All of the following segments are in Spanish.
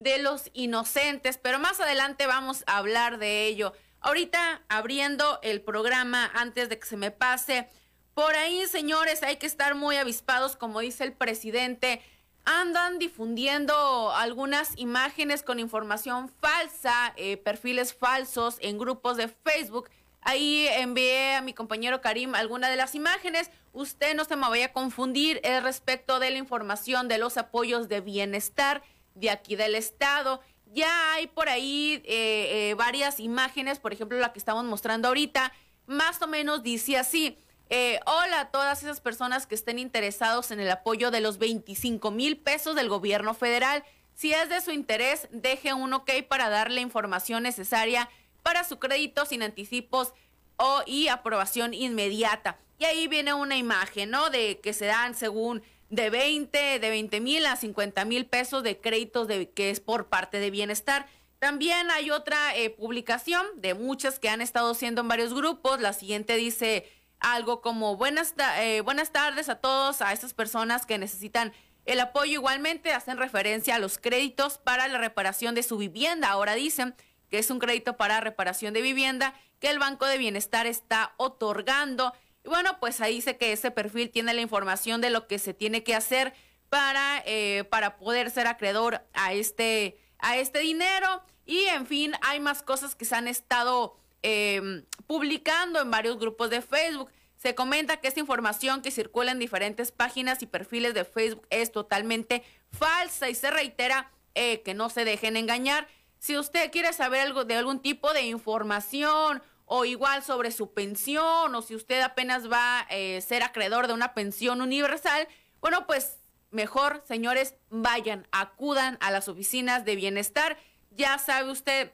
de los inocentes, pero más adelante vamos a hablar de ello. Ahorita abriendo el programa antes de que se me pase, por ahí señores hay que estar muy avispados, como dice el presidente, andan difundiendo algunas imágenes con información falsa, eh, perfiles falsos en grupos de Facebook. Ahí envié a mi compañero Karim alguna de las imágenes. Usted no se me vaya a confundir, es respecto de la información de los apoyos de bienestar de aquí del estado. Ya hay por ahí eh, eh, varias imágenes, por ejemplo la que estamos mostrando ahorita, más o menos dice así. Eh, hola a todas esas personas que estén interesados en el apoyo de los 25 mil pesos del gobierno federal. Si es de su interés, deje un ok para darle información necesaria para su crédito sin anticipos o y aprobación inmediata. Y ahí viene una imagen, ¿no? De que se dan según de 20, de 20 mil a 50 mil pesos de créditos de, que es por parte de bienestar. También hay otra eh, publicación de muchas que han estado haciendo en varios grupos. La siguiente dice algo como buenas, eh, buenas tardes a todos, a estas personas que necesitan el apoyo. Igualmente hacen referencia a los créditos para la reparación de su vivienda. Ahora dicen que es un crédito para reparación de vivienda que el Banco de Bienestar está otorgando bueno, pues ahí dice que ese perfil tiene la información de lo que se tiene que hacer para, eh, para poder ser acreedor a este, a este dinero. Y en fin, hay más cosas que se han estado em, publicando en varios grupos de Facebook. Se comenta que esta información que circula en diferentes páginas y perfiles de Facebook es totalmente falsa y se reitera eh, que no se dejen engañar. Si usted quiere saber algo de algún tipo de información o igual sobre su pensión o si usted apenas va a eh, ser acreedor de una pensión universal, bueno, pues mejor, señores, vayan, acudan a las oficinas de bienestar. Ya sabe usted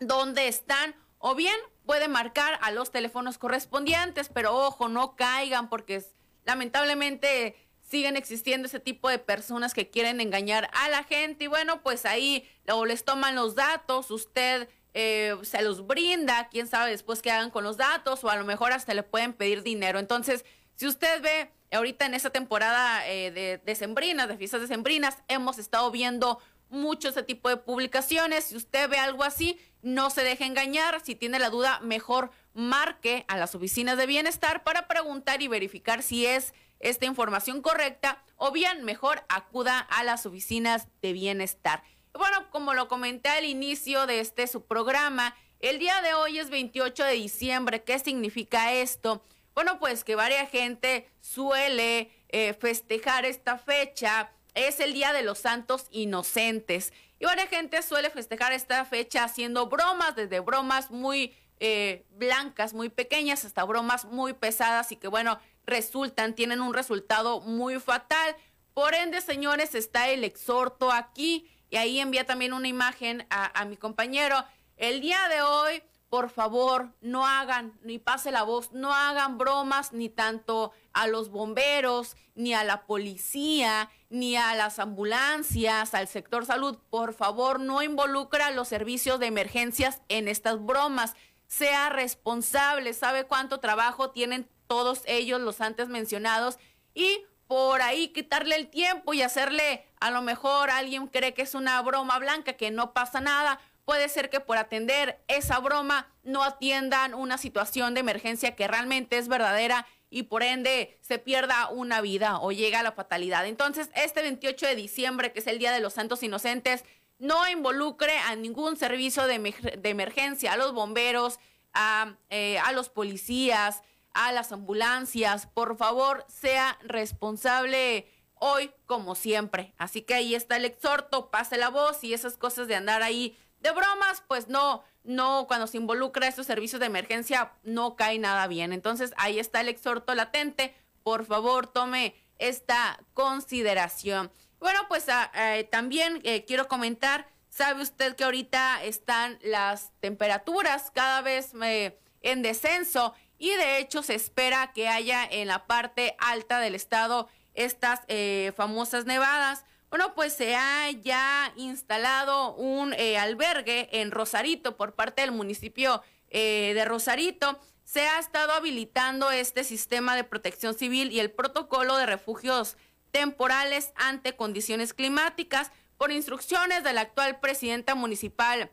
dónde están o bien puede marcar a los teléfonos correspondientes, pero ojo, no caigan porque lamentablemente siguen existiendo ese tipo de personas que quieren engañar a la gente y bueno, pues ahí o les toman los datos, usted eh, se los brinda, quién sabe después qué hagan con los datos o a lo mejor hasta le pueden pedir dinero. Entonces, si usted ve ahorita en esta temporada eh, de, de sembrinas, de fiestas sembrinas, hemos estado viendo mucho ese tipo de publicaciones. Si usted ve algo así, no se deje engañar. Si tiene la duda, mejor marque a las oficinas de bienestar para preguntar y verificar si es esta información correcta o bien mejor acuda a las oficinas de bienestar. Bueno, como lo comenté al inicio de este su programa, el día de hoy es 28 de diciembre. ¿Qué significa esto? Bueno, pues que varias gente suele eh, festejar esta fecha. Es el Día de los Santos Inocentes. Y varias gente suele festejar esta fecha haciendo bromas, desde bromas muy eh, blancas, muy pequeñas, hasta bromas muy pesadas y que, bueno, resultan, tienen un resultado muy fatal. Por ende, señores, está el exhorto aquí y ahí envía también una imagen a, mi compañero. El día de hoy, por favor, no hagan, ni pase la voz, no hagan bromas ni tanto a los bomberos, ni a la policía, ni a las ambulancias, al sector salud. Por favor, no involucra a los servicios de emergencias en estas bromas. Sea responsable, sabe cuánto trabajo tienen todos ellos, los antes mencionados, y por ahí quitarle el tiempo y hacerle, a lo mejor alguien cree que es una broma blanca, que no pasa nada. Puede ser que por atender esa broma no atiendan una situación de emergencia que realmente es verdadera y por ende se pierda una vida o llega a la fatalidad. Entonces, este 28 de diciembre, que es el Día de los Santos Inocentes, no involucre a ningún servicio de, emergencia, a los bomberos, a, eh, a los policías, a las ambulancias. Por favor, sea responsable hoy como siempre. Así que ahí está el exhorto, pase la voz y esas cosas de andar ahí de bromas, pues no, no, cuando se involucra estos servicios de emergencia no cae nada bien. Entonces ahí está el exhorto latente. Por favor, tome esta consideración. Bueno, pues ah, eh, también eh, quiero comentar, sabe usted que ahorita están las temperaturas cada vez eh, en descenso y de hecho se espera que haya en la parte alta del estado estas eh, famosas nevadas. Bueno, pues se ha ya instalado un eh, albergue en Rosarito por parte del municipio eh, de Rosarito. Se ha estado habilitando este sistema de protección civil y el protocolo de refugios temporales ante condiciones climáticas por instrucciones de la actual presidenta municipal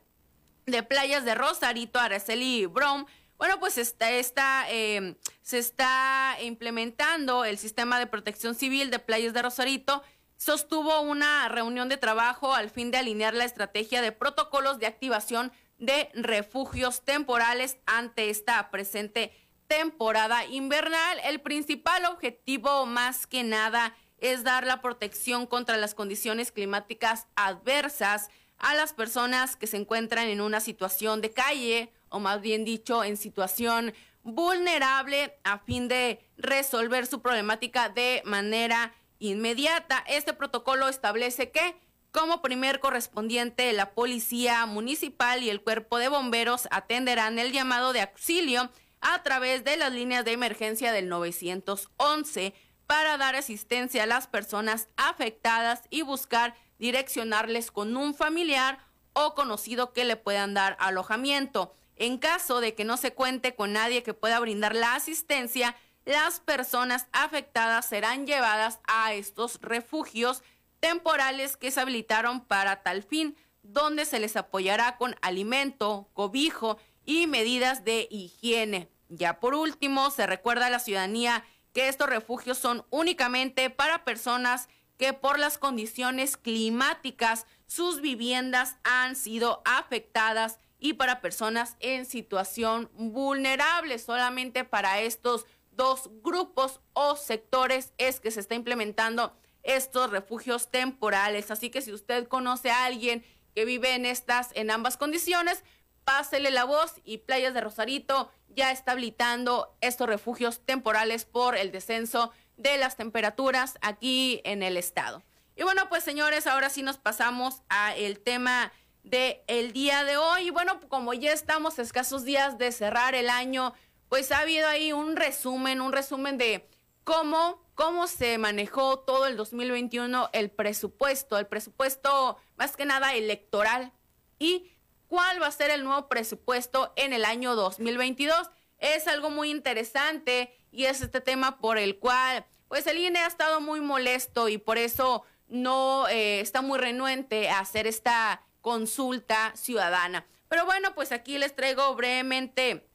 de Playas de Rosarito, Araceli Brom, bueno, pues está, em, se está implementando el sistema de protección civil de Playas de Rosarito. Sostuvo una reunión de trabajo al fin de alinear la estrategia de protocolos de activación de refugios temporales ante esta presente temporada invernal. El principal objetivo más que nada es dar la protección contra las condiciones climáticas adversas a las personas que se encuentran en una situación de calle o más bien dicho, en situación vulnerable a fin de resolver su problemática de manera inmediata. Este protocolo establece que como primer correspondiente la policía municipal y el cuerpo de bomberos atenderán el llamado de auxilio a través de las líneas de emergencia del 911 para dar asistencia a las personas afectadas y buscar direccionarles con un familiar o conocido que le puedan dar alojamiento. En caso de que no se cuente con nadie que pueda brindar la asistencia, las personas afectadas serán llevadas a estos refugios temporales que se habilitaron para tal fin, donde se les apoyará con alimento, cobijo y medidas de higiene. Ya por último, se recuerda a la ciudadanía que estos refugios son únicamente para personas que por las condiciones climáticas sus viviendas han sido afectadas y para personas en situación vulnerable. Solamente para estos dos grupos o sectores es que se está implementando estos refugios temporales. Así que si usted conoce a alguien que vive en estas, en ambas condiciones, pásele la voz y Playas de Rosarito ya está habilitando estos refugios temporales por el descenso de las temperaturas aquí en el estado. Y bueno, pues señores, ahora sí nos pasamos a el tema de el día de hoy. Y bueno, como ya estamos escasos días de cerrar el año, pues ha habido ahí un resumen, un resumen de cómo, cómo se manejó todo el 2021 el presupuesto, el presupuesto más que nada electoral y cuál va a ser el nuevo presupuesto en el año 2022. Es algo muy interesante y es este tema por el cual pues el INE ha estado muy molesto y por eso no eh, está muy renuente a hacer esta consulta ciudadana. Pero bueno, pues aquí les traigo brevemente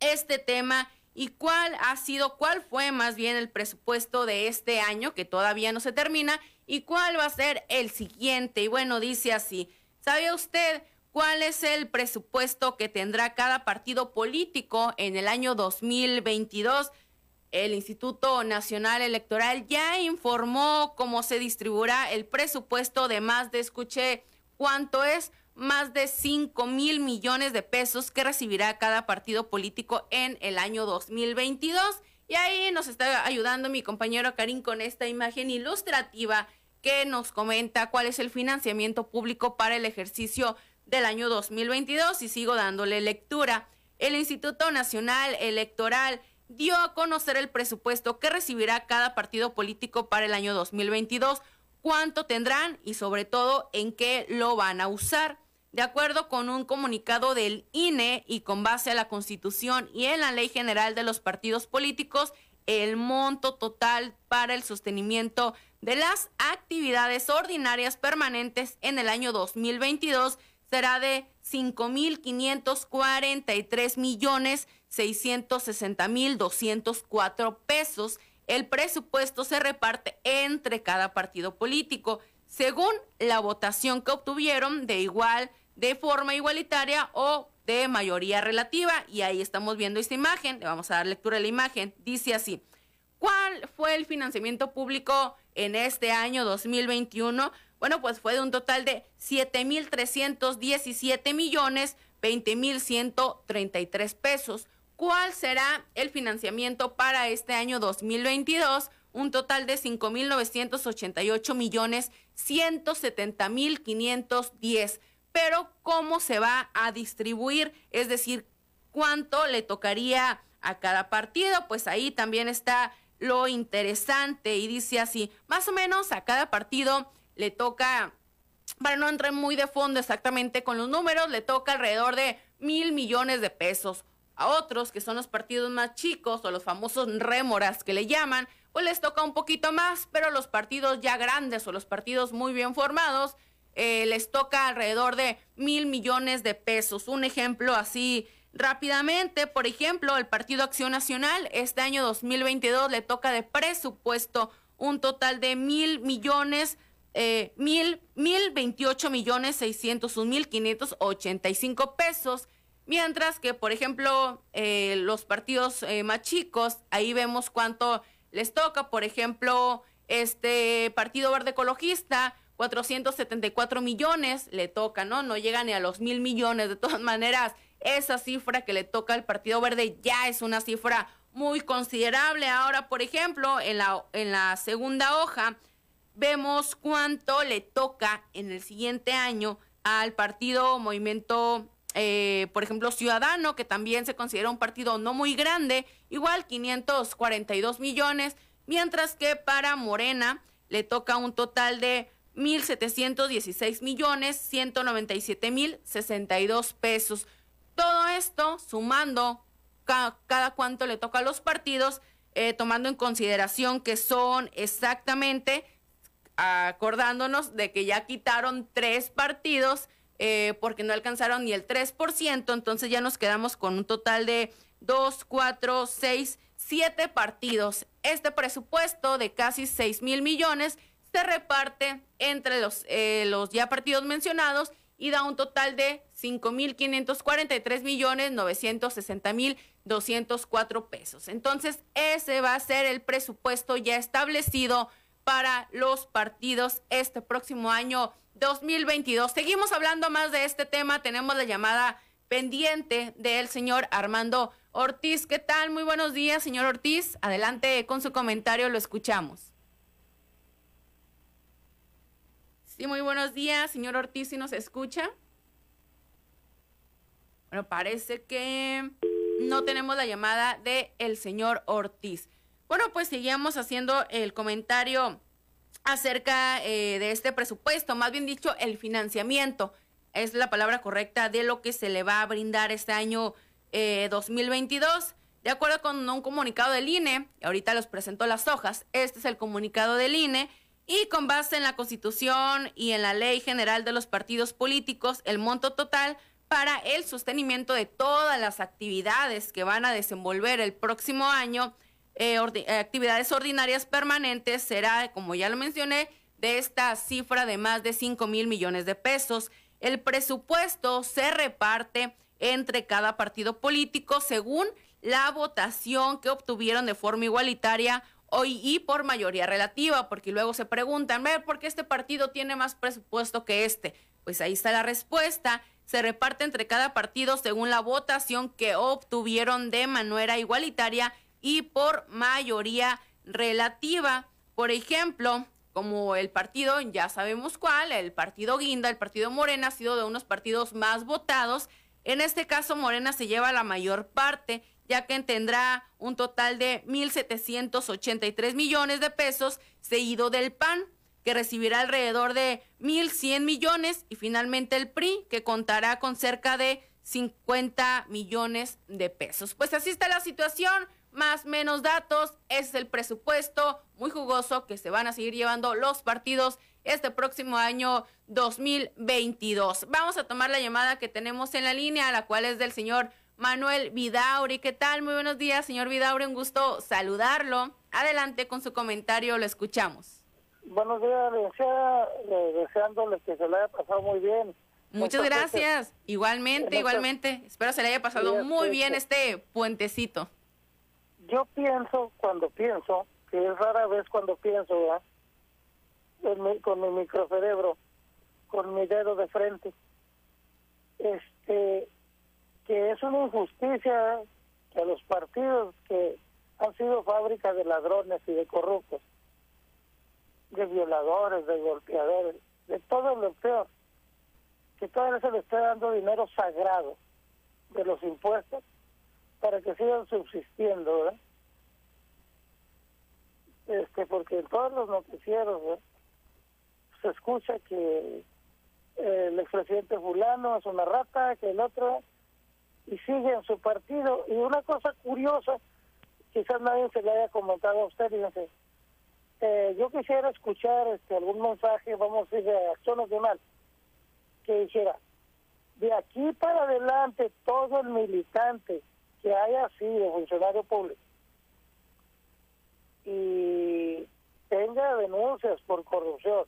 este tema y cuál ha sido, cuál fue más bien el presupuesto de este año, que todavía no se termina, y cuál va a ser el siguiente. Y bueno, dice así, ¿sabe usted cuál es el presupuesto que tendrá cada partido político en el año 2022? El Instituto Nacional Electoral ya informó cómo se distribuirá el presupuesto de más de, escuché, cuánto es más de 5 mil millones de pesos que recibirá cada partido político en el año 2022. Y ahí nos está ayudando mi compañero Karim con esta imagen ilustrativa que nos comenta cuál es el financiamiento público para el ejercicio del año 2022 y sigo dándole lectura. El Instituto Nacional Electoral dio a conocer el presupuesto que recibirá cada partido político para el año 2022 cuánto tendrán y sobre todo en qué lo van a usar. De acuerdo con un comunicado del INE y con base a la Constitución y en la Ley General de los Partidos Políticos, el monto total para el sostenimiento de las actividades ordinarias permanentes en el año 2022 será de 5.543 millones 660 mil 204 pesos el presupuesto se reparte entre cada partido político según la votación que obtuvieron de igual, de forma igualitaria o de mayoría relativa. Y ahí estamos viendo esta imagen, le vamos a dar lectura a la imagen. Dice así, ¿cuál fue el financiamiento público en este año 2021? Bueno, pues fue de un total de 7.317 millones 20.133 pesos cuál será el financiamiento para este año 2022, un total de 5.988 millones 170 mil 510. Pero cómo se va a distribuir, es decir, cuánto le tocaría a cada partido, pues ahí también está lo interesante y dice así, más o menos a cada partido le toca, para no entrar muy de fondo exactamente con los números, le toca alrededor de mil millones de pesos a otros, que son los partidos más chicos o los famosos rémoras que le llaman, pues les toca un poquito más, pero los partidos ya grandes o los partidos muy bien formados eh, les toca alrededor de mil millones de pesos. Un ejemplo así rápidamente, por ejemplo, el Partido Acción Nacional, este año 2022 le toca de presupuesto un total de mil millones, eh, mil, mil veintiocho millones seiscientos un mil quinientos ochenta y cinco pesos. Mientras que, por ejemplo, eh, los partidos eh, más chicos, ahí vemos cuánto les toca. Por ejemplo, este Partido Verde Ecologista, 474 millones le toca, ¿no? No llega ni a los mil millones. De todas maneras, esa cifra que le toca al Partido Verde ya es una cifra muy considerable. Ahora, por ejemplo, en la, en la segunda hoja vemos cuánto le toca en el siguiente año al partido Movimiento, eh, por ejemplo, Ciudadano, que también se considera un partido no muy grande, igual 542 millones, mientras que para Morena le toca un total de 1.716 millones 197 mil 62 pesos. Todo esto sumando cada, cuánto le toca a los partidos, eh, tomando en consideración que son exactamente, acordándonos de que ya quitaron tres partidos eh, porque no alcanzaron ni el 3%, entonces ya nos quedamos con un total de 2, 4, 6, 7 partidos. Este presupuesto de casi 6 mil millones se reparte entre los, eh, los ya partidos mencionados y da un total de 5.543 millones 960 mil 204 pesos. Entonces, ese va a ser el presupuesto ya establecido para los partidos este próximo año 2022. Seguimos hablando más de este tema. Tenemos la llamada pendiente del señor Armando Ortiz. ¿Qué tal? Muy buenos días, señor Ortiz. Adelante con su comentario, lo escuchamos. Sí, muy buenos días, señor Ortiz, si nos escucha. Bueno, parece que no tenemos la llamada de el señor Ortiz. Bueno, pues seguimos haciendo el comentario acerca eh, de este presupuesto, más bien dicho, el financiamiento. Es la palabra correcta de lo que se le va a brindar este año 2022. Eh, de acuerdo con un comunicado del INE, ahorita los presento las hojas, este es el comunicado del INE, y con base en la Constitución y en la Ley General de los Partidos Políticos, el monto total para el sostenimiento de todas las actividades que van a desenvolver el próximo año, eh, eh, actividades ordinarias permanentes, será, como ya lo mencioné, de esta cifra de más de 5 mil millones de pesos. El presupuesto se reparte entre cada partido político según la votación que obtuvieron de forma igualitaria hoy y por mayoría relativa, porque luego se preguntan, ¿por qué este partido tiene más presupuesto que este? Pues ahí está la respuesta. Se reparte entre cada partido según la votación que obtuvieron de manera igualitaria y por mayoría relativa. Por ejemplo, como el partido, ya sabemos cuál, el partido Guinda, el partido Morena ha sido de unos partidos más votados. En este caso, Morena se lleva la mayor parte ya que tendrá un total de 1.783 millones de pesos, seguido del PAN, que recibirá alrededor de 1.100 millones, y finalmente el PRI, que contará con cerca de 50 millones de pesos. Pues así está la situación, más menos datos, es el presupuesto muy jugoso que se van a seguir llevando los partidos este próximo año 2022. Vamos a tomar la llamada que tenemos en la línea, la cual es del señor Manuel Vidauri. ¿Qué tal? Muy buenos días, señor Vidauri. Un gusto saludarlo. Adelante con su comentario, lo escuchamos. Buenos días, desea, deseándole que se le haya pasado muy bien. Muchas gracias. Igualmente, igualmente. Espero se le haya pasado muy bien este puentecito. Yo pienso, cuando pienso, que es rara vez cuando pienso, con mi microcerebro, con mi dedo de frente, este, que es una injusticia que los partidos que han sido fábricas de ladrones y de corruptos, de violadores, de golpeadores, de todo lo peor, que todavía se le esté dando dinero sagrado de los impuestos para que sigan subsistiendo. Este, porque en todos los noticieros se escucha que el expresidente fulano es una rata, que el otro y sigue en su partido. Y una cosa curiosa, quizás nadie se le haya comentado a usted, fíjense, eh, yo quisiera escuchar este algún mensaje, vamos a decir, de Acción Nacional, que dijera, de aquí para adelante todo el militante que haya sido funcionario público y tenga denuncias por corrupción,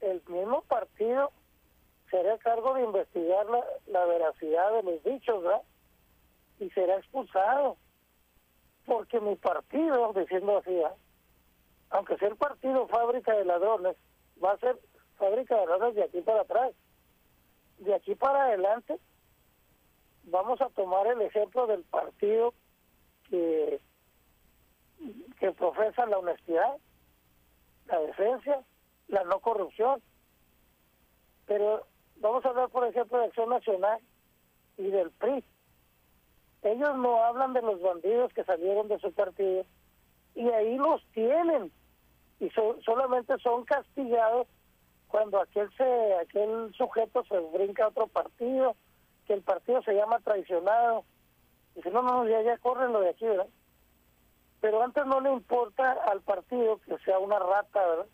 el mismo partido será cargo de investigar la, la veracidad de los dichos. Y será expulsado. Porque mi partido, diciendo así, aunque sea el partido fábrica de ladrones, va a ser fábrica de ladrones de aquí para atrás. De aquí para adelante, vamos a tomar el ejemplo del partido que que profesan la honestidad, la decencia, la no corrupción. Pero vamos a hablar, por ejemplo, de Acción Nacional y del PRI. Ellos no hablan de los bandidos que salieron de su partido y ahí los tienen y solamente son castigados cuando aquel se aquel sujeto se brinca a otro partido, el partido se llama traicionado. Dice, no, no, ya, ya corren lo de aquí, ¿verdad? pero antes no le importa al partido que sea una rata, ¿verdad?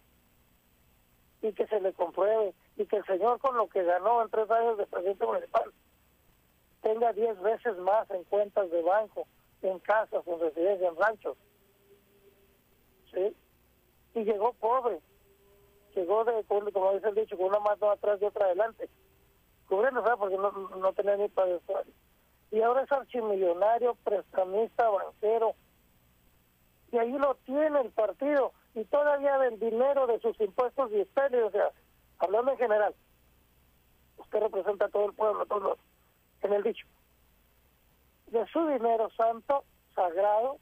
Y que se le compruebe, y que el señor con lo que ganó en tres años de presidente municipal tenga diez veces más en cuentas de banco, en casas, en residencias, en ranchos. ¿Sí? Y llegó pobre, llegó de, como dice el dicho, con una mano atrás y otra adelante. Cubriendo, ¿sabes? Porque no, no tenía ni para Y ahora es archimillonario, prestamista, banquero, y ahí lo tiene el partido. Y todavía del dinero de sus impuestos y expendios, o sea, hablando en general, usted representa a todo el pueblo, todos en el dicho, de su dinero santo, sagrado,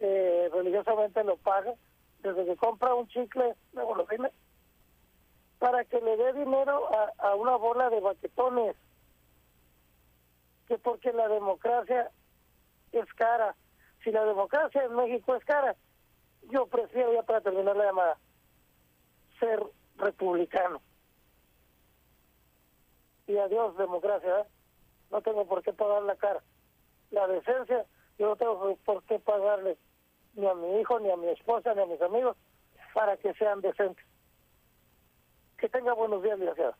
eh, religiosamente lo paga, desde que compra un chicle de golosina, para que le dé dinero a, una bola de baquetones, que porque la democracia es cara, si la democracia en México es cara, yo prefiero, ya para terminar la llamada, ser republicano. Y adiós, democracia, ¿eh? no tengo por qué pagar la cara. La decencia, yo no tengo por qué pagarle ni a mi hijo, ni a mi esposa, ni a mis amigos, para que sean decentes. Que tenga buenos días, gracias.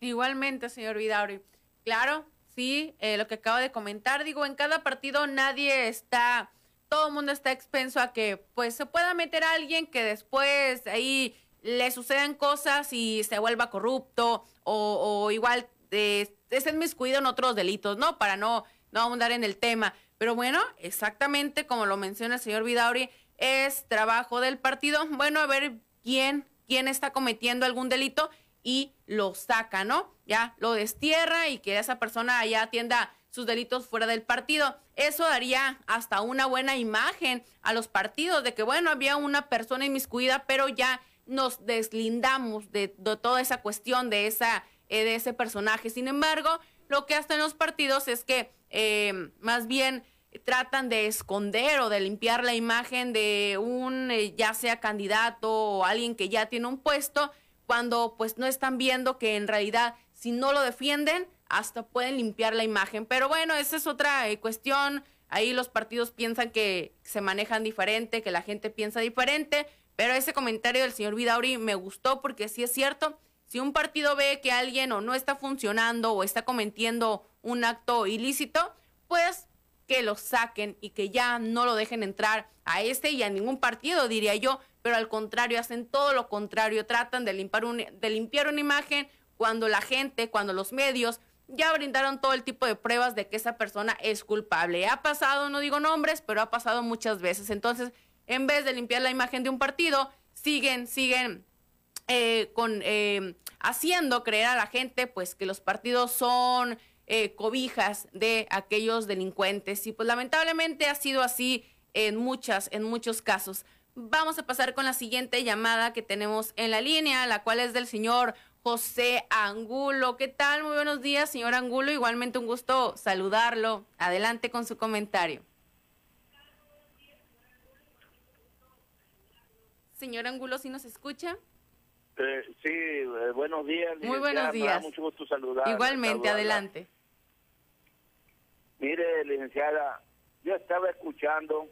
Igualmente, señor Vidauri. Claro, sí, eh, lo que acabo de comentar, digo, en cada partido nadie está todo el mundo está expenso a que pues se pueda meter a alguien que después ahí le sucedan cosas y se vuelva corrupto o, igual eh, es en miscuido en otros delitos, ¿no? Para no, no ahondar en el tema. Pero bueno, exactamente como lo menciona el señor Vidauri, es trabajo del partido, bueno, a ver quién, quién está cometiendo algún delito y lo saca, ¿no? Ya lo destierra y que esa persona ya atienda sus delitos fuera del partido. Eso daría hasta una buena imagen a los partidos de que, bueno, había una persona inmiscuida, pero ya nos deslindamos de, toda esa cuestión de, esa, eh, de ese personaje. Sin embargo, lo que hacen los partidos es que eh, más bien tratan de esconder o de limpiar la imagen de un eh, ya sea candidato o alguien que ya tiene un puesto cuando pues no están viendo que en realidad si no lo defienden hasta pueden limpiar la imagen. Pero bueno, esa es otra eh, cuestión. Ahí los partidos piensan que se manejan diferente, que la gente piensa diferente. Pero ese comentario del señor Vidauri me gustó porque sí es cierto. Si un partido ve que alguien o no está funcionando o está cometiendo un acto ilícito, pues que lo saquen y que ya no lo dejen entrar a este y a ningún partido, diría yo, pero al contrario, hacen todo lo contrario, tratan de limpiar, un, de limpiar una imagen cuando la gente, cuando los medios ya brindaron todo el tipo de pruebas de que esa persona es culpable. Ha pasado, no digo nombres, pero ha pasado muchas veces. Entonces, en vez de limpiar la imagen de un partido, siguen, siguen eh, con eh, haciendo creer a la gente, pues, que los partidos son eh, cobijas de aquellos delincuentes. Y pues lamentablemente ha sido así en muchas, en muchos casos. Vamos a pasar con la siguiente llamada que tenemos en la línea, la cual es del señor José Angulo. ¿Qué tal? Muy buenos días, señor Angulo. Igualmente un gusto saludarlo. Adelante con su comentario. Señor Angulo, ¿sí nos escucha? Eh, sí, eh, buenos días. Muy buenos días. mucho gusto saludar. Igualmente, adelante. Mire, licenciada, yo estaba escuchando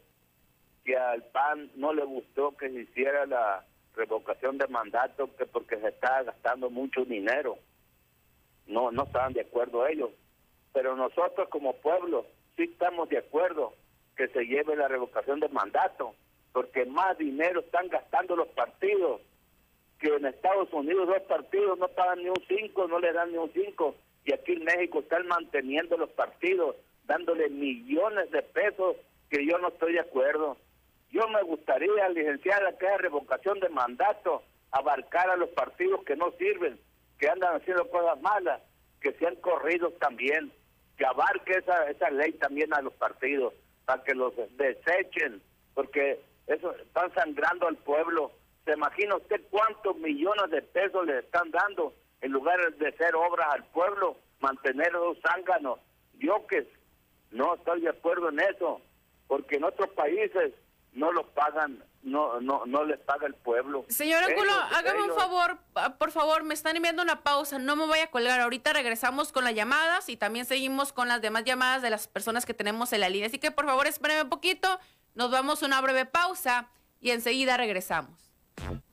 que al PAN no le gustó que se hiciera la revocación de mandato que porque se está gastando mucho dinero. no, no estaban de acuerdo ellos. Pero nosotros como pueblo sí estamos de acuerdo que se lleve la revocación del mandato, porque más dinero están gastando los partidos, que en Estados Unidos dos partidos no pagan ni un cinco, no le dan ni un cinco, y aquí en México están manteniendo los partidos, dándole millones de pesos, que yo no estoy de acuerdo. Yo me gustaría, licenciada, que esa revocación de mandato abarcara a los partidos que no sirven, que andan haciendo cosas malas, que sean corridos también, que abarque esa, esa ley también a los partidos, para que los desechen, porque eso están sangrando al pueblo. ¿Se imagina usted cuántos millones de pesos le están dando en lugar de hacer obras al pueblo, mantener los zánganos? Yo que no estoy de acuerdo en eso, porque en otros países no los pagan, no no no les paga el pueblo. Señor Angulo, hágame un favor, ah, por favor, me están enviando una pausa, no me voy a colgar. Ahorita regresamos con las llamadas y también seguimos con las demás llamadas de las personas que tenemos en la línea. Así que por favor, espérenme un poquito, nos vamos a una breve pausa y enseguida regresamos. Thank you.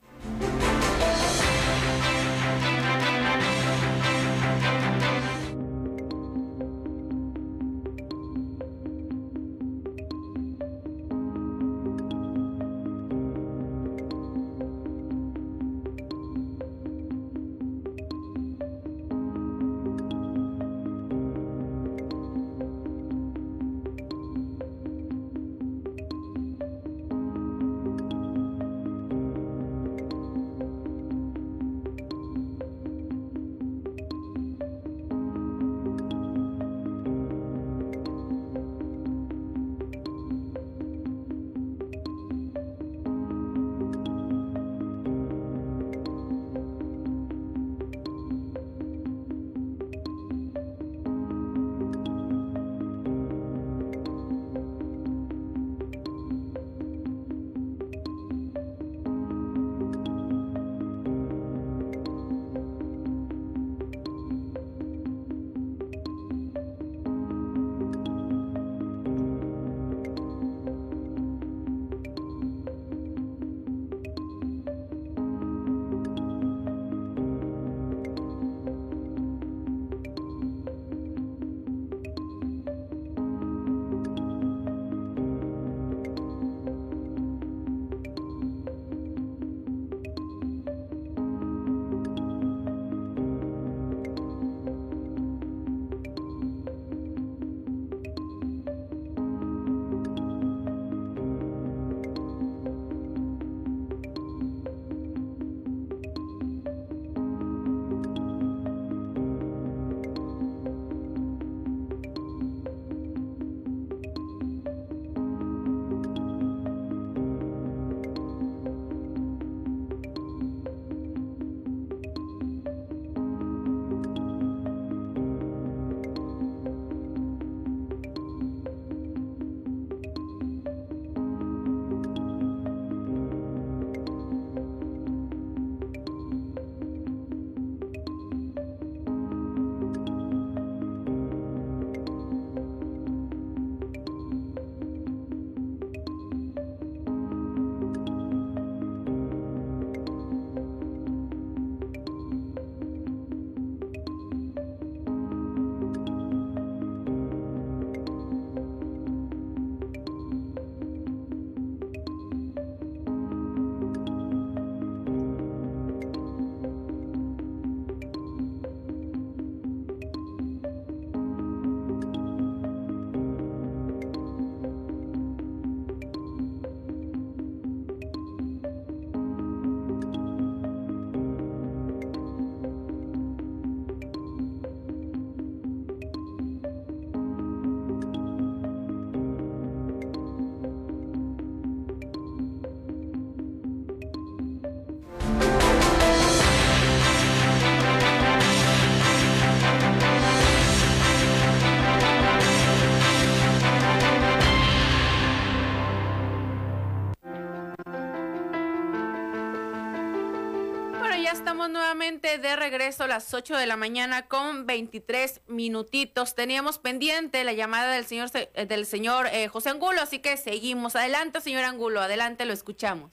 De regreso a las 8 de la mañana con 23 minutitos. Teníamos pendiente la llamada del señor eh, del señor eh, José Angulo, así que seguimos. Adelante, señor Angulo, adelante, lo escuchamos.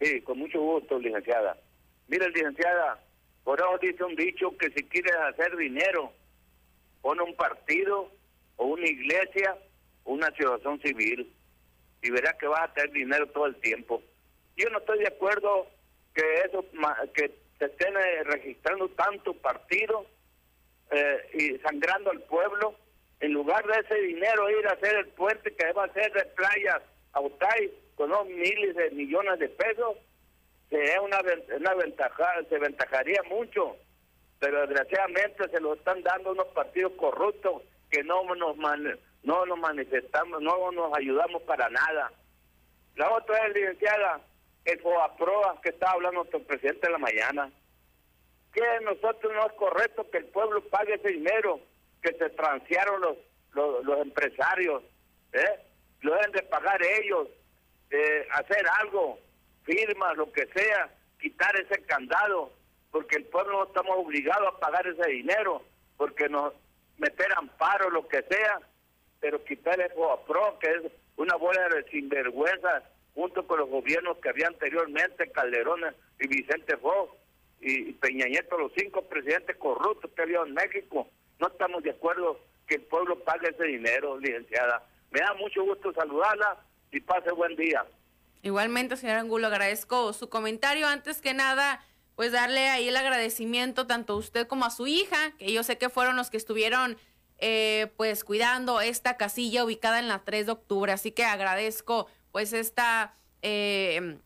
Sí, con mucho gusto, licenciada. Mire, licenciada, Por eso dice un dicho que si quieres hacer dinero, pon un partido o una iglesia una asociación civil y verás que vas a tener dinero todo el tiempo. Yo no estoy de acuerdo que eso que se estén registrando tanto partido eh, y sangrando al pueblo en lugar de ese dinero ir a hacer el puente que va a ser de playas a Utay con unos miles de millones de pesos sería una, una ventaja, se ventajaría mucho pero desgraciadamente se lo están dando unos partidos corruptos que no nos no nos manifestamos, no nos ayudamos para nada. La otra es, licenciada, el FOAPROA que estaba hablando nuestro presidente en la mañana. Que nosotros no es correcto que el pueblo pague ese dinero que se transearon los, los, empresarios, ¿eh? Lo deben de pagar ellos, eh, hacer algo, firma, lo que sea, quitar ese candado, porque el pueblo no estamos obligados a pagar ese dinero, porque nos meter amparo, lo que sea, pero quitar el FOAPRO, que es una bola de sinvergüenza, junto con los gobiernos que había anteriormente, Calderón y Vicente Fox y Peña Nieto, los cinco presidentes corruptos que había en México. No estamos de acuerdo que el pueblo pague ese dinero, licenciada. Me da mucho gusto saludarla y pase buen día. Igualmente, señor Angulo, agradezco su comentario. Antes que nada, pues darle ahí el agradecimiento tanto a usted como a su hija, que yo sé que fueron los que estuvieron eh, pues cuidando esta casilla ubicada en la 3 de octubre. Así que agradezco pues esta, eh,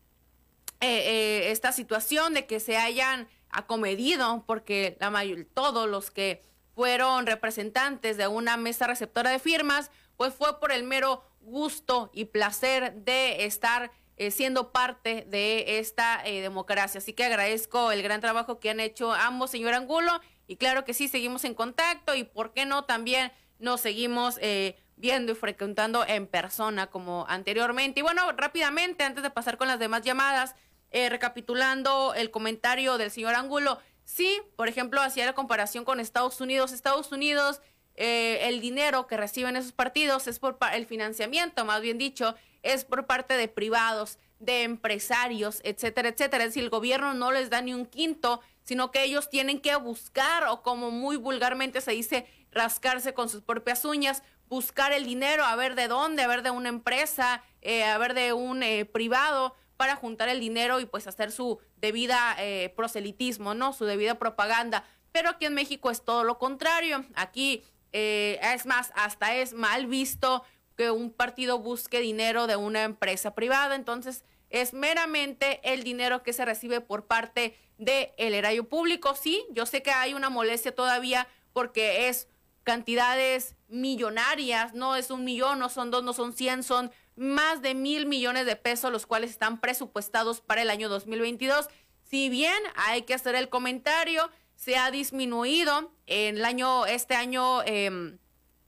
eh, esta situación de que se hayan acomedido, porque la mayor, todos los que fueron representantes de una mesa receptora de firmas, pues fue por el mero gusto y placer de estar siendo parte de esta democracia. Así que agradezco el gran trabajo que han hecho ambos, señor Angulo, y claro que sí, seguimos en contacto y por qué no también nos seguimos eh, viendo y frecuentando en persona como anteriormente. Y bueno, rápidamente, antes de pasar con las demás llamadas, eh, recapitulando el comentario del señor Angulo, sí, por ejemplo, hacía la comparación con Estados Unidos. Estados Unidos, eh, el dinero que reciben esos partidos es por el financiamiento, más bien dicho, es por parte de privados, de empresarios, etcétera, etcétera. Es decir, el gobierno no les da ni un quinto sino que ellos tienen que buscar, o como muy vulgarmente se dice, rascarse con sus propias uñas, buscar el dinero, a ver de dónde, a ver de una empresa, eh, a ver de un eh, privado, para juntar el dinero y pues hacer su debida eh, proselitismo, ¿no? Su debida propaganda. Pero aquí en México es todo lo contrario. Aquí es más, hasta es mal visto que un partido busque dinero de una empresa privada. Entonces, es meramente el dinero que se recibe por parte del el erario público. Sí, yo sé que hay una molestia todavía porque es cantidades millonarias, no es un millón, no son dos, no son cien, son más de mil millones de pesos los cuales están presupuestados para el año 2022. Si bien hay que hacer el comentario, se ha disminuido en el año, este año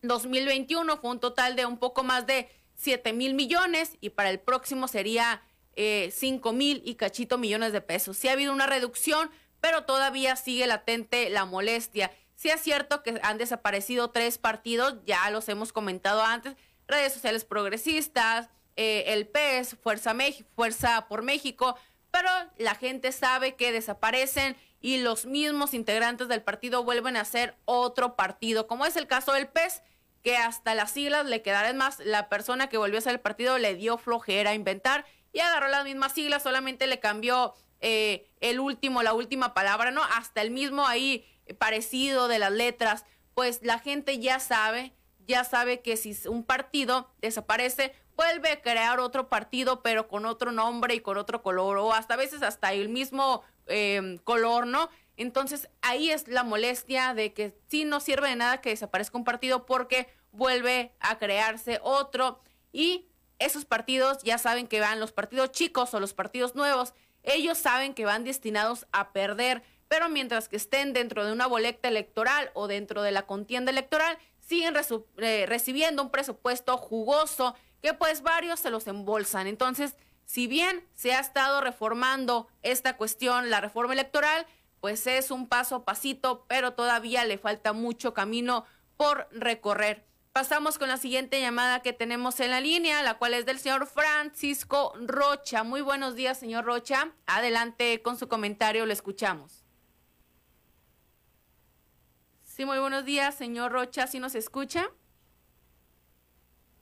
2021 em, fue un total de un poco más de siete mil millones y para el próximo sería eh, 5 mil y cachito millones de pesos. Sí ha habido una reducción, pero todavía sigue latente la molestia. Sí es cierto que han desaparecido tres partidos, ya los hemos comentado antes, redes sociales progresistas, eh, el PES, Fuerza, Fuerza por México, pero la gente sabe que desaparecen y los mismos integrantes del partido vuelven a ser otro partido, como es el caso del PES, que hasta las siglas le quedarán más, la persona que volvió a ser el partido le dio flojera a inventar y agarró las mismas siglas, solamente le cambió eh, el último, la última palabra, ¿no? Hasta el mismo ahí parecido de las letras, pues la gente ya sabe, ya sabe que si un partido desaparece, vuelve a crear otro partido, pero con otro nombre y con otro color, o hasta a veces hasta el mismo em, color, ¿no? Entonces ahí es la molestia de que sí no sirve de nada que desaparezca un partido porque vuelve a crearse otro. Y esos partidos ya saben que van, los partidos chicos o los partidos nuevos, ellos saben que van destinados a perder, pero mientras que estén dentro de una boleta electoral o dentro de la contienda electoral, siguen eh, recibiendo un presupuesto jugoso que pues varios se los embolsan. Entonces, si bien se ha estado reformando esta cuestión, la reforma electoral, pues es un paso a pasito, pero todavía le falta mucho camino por recorrer. Pasamos con la siguiente llamada que tenemos en la línea, la cual es del señor Francisco Rocha. Muy buenos días, señor Rocha. Adelante con su comentario, lo escuchamos. Sí, muy buenos días, señor Rocha, ¿sí nos escucha?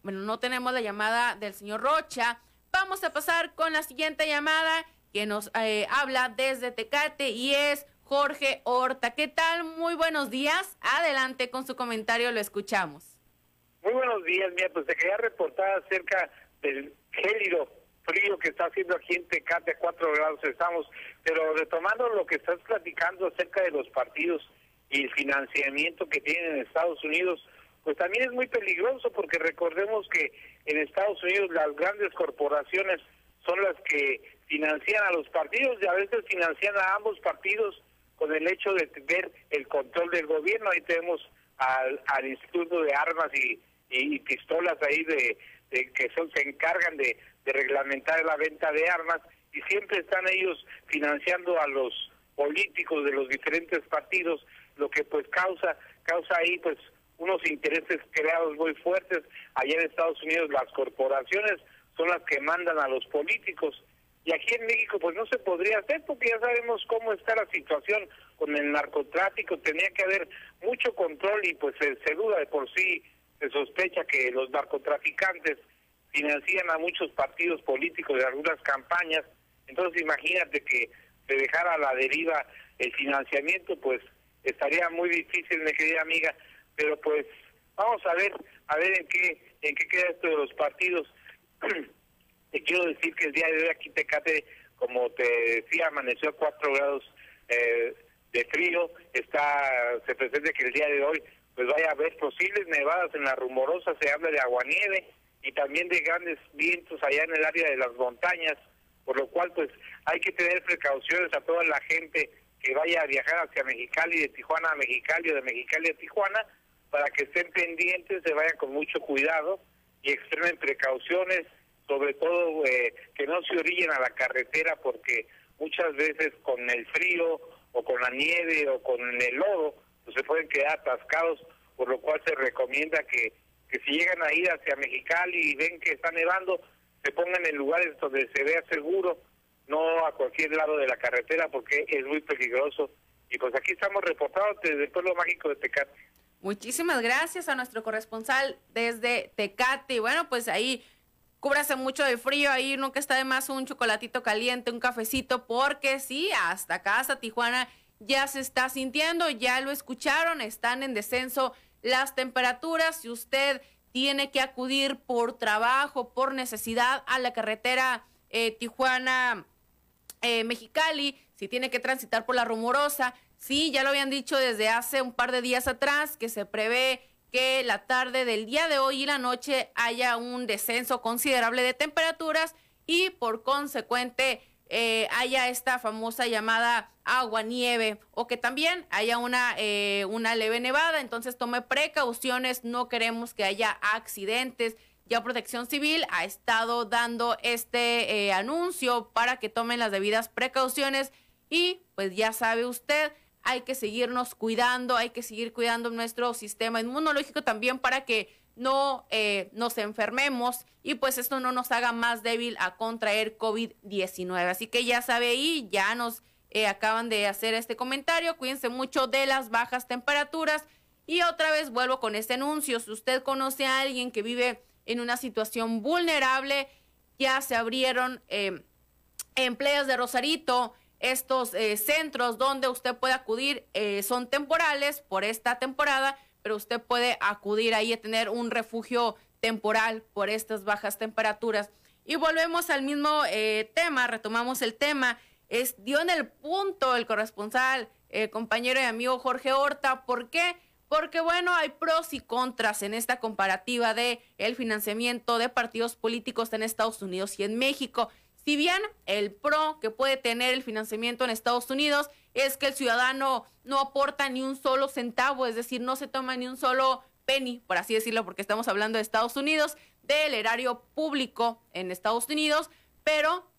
Bueno, no tenemos la llamada del señor Rocha. Vamos a pasar con la siguiente llamada que nos eh, habla desde Tecate y es Jorge Horta. ¿Qué tal? Muy buenos días. Adelante con su comentario, lo escuchamos. Muy buenos días, mira, pues te quería reportar acerca del gélido frío que está haciendo aquí en Tecate, a cuatro grados estamos, pero retomando lo que estás platicando acerca de los partidos y el financiamiento que tienen en Estados Unidos, pues también es muy peligroso porque recordemos que en Estados Unidos las grandes corporaciones son las que financian a los partidos y a veces financian a ambos partidos con el hecho de ver el control del gobierno. Ahí tenemos al, Instituto de Armas y, pistolas ahí de, que son se encargan de, de reglamentar la venta de armas y siempre están ellos financiando a los políticos de los diferentes partidos, lo que pues causa causa ahí pues unos intereses creados muy fuertes. Allá en Estados Unidos las corporaciones son las que mandan a los políticos. Y aquí en México pues no se podría hacer porque ya sabemos cómo está la situación con el narcotráfico. Tenía que haber mucho control y pues se, duda de por sí, se sospecha que los narcotraficantes financian a muchos partidos políticos de algunas campañas. Entonces imagínate que se dejara a la deriva el financiamiento, pues estaría muy difícil, mi querida amiga, pero pues vamos a ver a ver en qué en qué queda esto de los partidos. Te quiero decir que el día de hoy aquí Tecate como te decía amaneció a 4 grados eh, de frío. Está se presenta que el día de hoy pues vaya a haber posibles nevadas en la rumorosa se habla de aguanieve y también de grandes vientos allá en el área de las montañas por lo cual pues hay que tener precauciones a toda la gente que vaya a viajar hacia Mexicali de Tijuana a Mexicali o de Mexicali a Tijuana para que estén pendientes, se vayan con mucho cuidado y extremen precauciones, sobre todo eh, que no se orillen a la carretera porque muchas veces con el frío o con la nieve o con el lodo pues se pueden quedar atascados, por lo cual se recomienda que, que si llegan a ir hacia Mexicali y ven que está nevando, se pongan en lugares donde se vea seguro, no a cualquier lado de la carretera porque es muy peligroso. Y pues aquí estamos reportados desde el pueblo mágico de Tecate. Muchísimas gracias a nuestro corresponsal desde Tecate. Bueno, pues ahí cúbrase mucho de frío, ahí nunca está de más un chocolatito caliente, un cafecito, porque sí, hasta acá, hasta Tijuana, ya se está sintiendo, ya lo escucharon, están en descenso las temperaturas. Si usted tiene que acudir por trabajo, por necesidad a la carretera eh, Tijuana eh, Mexicali, si tiene que transitar por la rumorosa, Sí, ya lo habían dicho desde hace un par de días atrás que se prevé que la tarde del día de hoy y la noche haya un descenso considerable de temperaturas y por consecuente eh, haya esta famosa llamada agua nieve o que también haya una, eh, una leve nevada. Entonces tome precauciones, no queremos que haya accidentes. Ya Protección Civil ha estado dando este eh, anuncio para que tomen las debidas precauciones y pues ya sabe usted, hay que seguirnos cuidando, hay que seguir cuidando nuestro sistema inmunológico también para que no eh, nos enfermemos y pues esto no nos haga más débil a contraer COVID-19. Así que ya sabe ahí, ya nos eh, acaban de hacer este comentario, cuídense mucho de las bajas temperaturas. Y otra vez vuelvo con este anuncio, si usted conoce a alguien que vive en una situación vulnerable, ya se abrieron eh, empleos de Rosarito, estos eh, centros donde usted puede acudir eh, son temporales por esta temporada, pero usted puede acudir ahí a tener un refugio temporal por estas bajas temperaturas. Y volvemos al mismo eh, tema, retomamos el tema. Dio en el punto el corresponsal, compañero y amigo Jorge Horta. ¿Por qué? Porque bueno, hay pros y contras en esta comparativa de el financiamiento de partidos políticos en Estados Unidos y en México. Si bien el pro que puede tener el financiamiento en Estados Unidos es que el ciudadano no aporta ni un solo centavo, es decir, no se toma ni un solo penny, por así decirlo, porque estamos hablando de Estados Unidos, del erario público en Estados Unidos, pero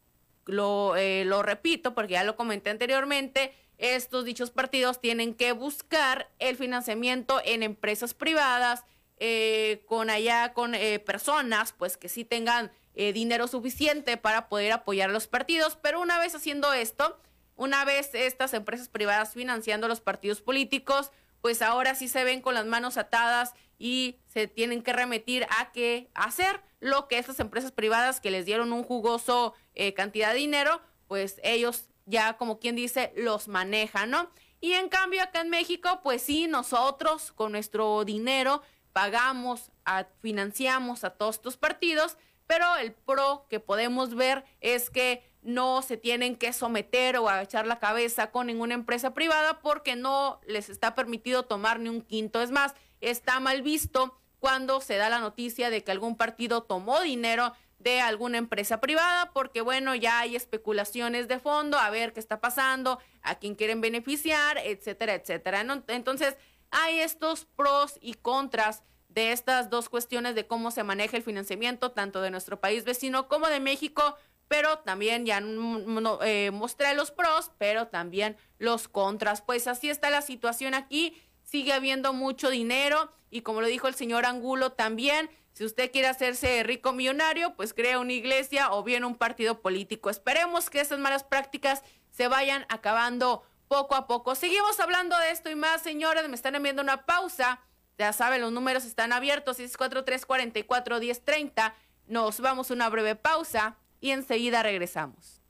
lo, eh, lo repito porque ya lo comenté anteriormente, estos dichos partidos tienen que buscar el financiamiento en empresas privadas, eh, con allá, con eh, personas, pues que sí tengan eh, dinero suficiente para poder apoyar a los partidos, pero una vez haciendo esto, una vez estas empresas privadas financiando los partidos políticos, pues ahora sí se ven con las manos atadas y se tienen que remitir a que hacer. Lo que estas empresas privadas que les dieron un jugoso cantidad de dinero, pues ellos ya como quien dice los manejan, ¿no? Y en cambio acá en México, pues sí, nosotros con nuestro dinero pagamos, financiamos a todos estos partidos, pero el pro que podemos ver es que no se tienen que someter o echar la cabeza con ninguna empresa privada porque no les está permitido tomar ni un quinto. Es más, está mal visto cuando se da la noticia de que algún partido tomó dinero de alguna empresa privada, porque bueno, ya hay especulaciones de fondo, a ver qué está pasando, a quién quieren beneficiar, etcétera, etcétera. Entonces, hay estos pros y contras de estas dos cuestiones de cómo se maneja el financiamiento, tanto de nuestro país vecino como de México, pero también ya eh, mostré los pros, pero también los contras. Pues así está la situación aquí, sigue habiendo mucho dinero y como lo dijo el señor Angulo también, si usted quiere hacerse rico millonario, pues crea una iglesia o bien un partido político. Esperemos que esas malas prácticas se vayan acabando poco a poco. Seguimos hablando de esto y más, señores, me están enviando una pausa. Ya saben, los números están abiertos, 643-44-1030. Nos vamos a una breve pausa y enseguida regresamos.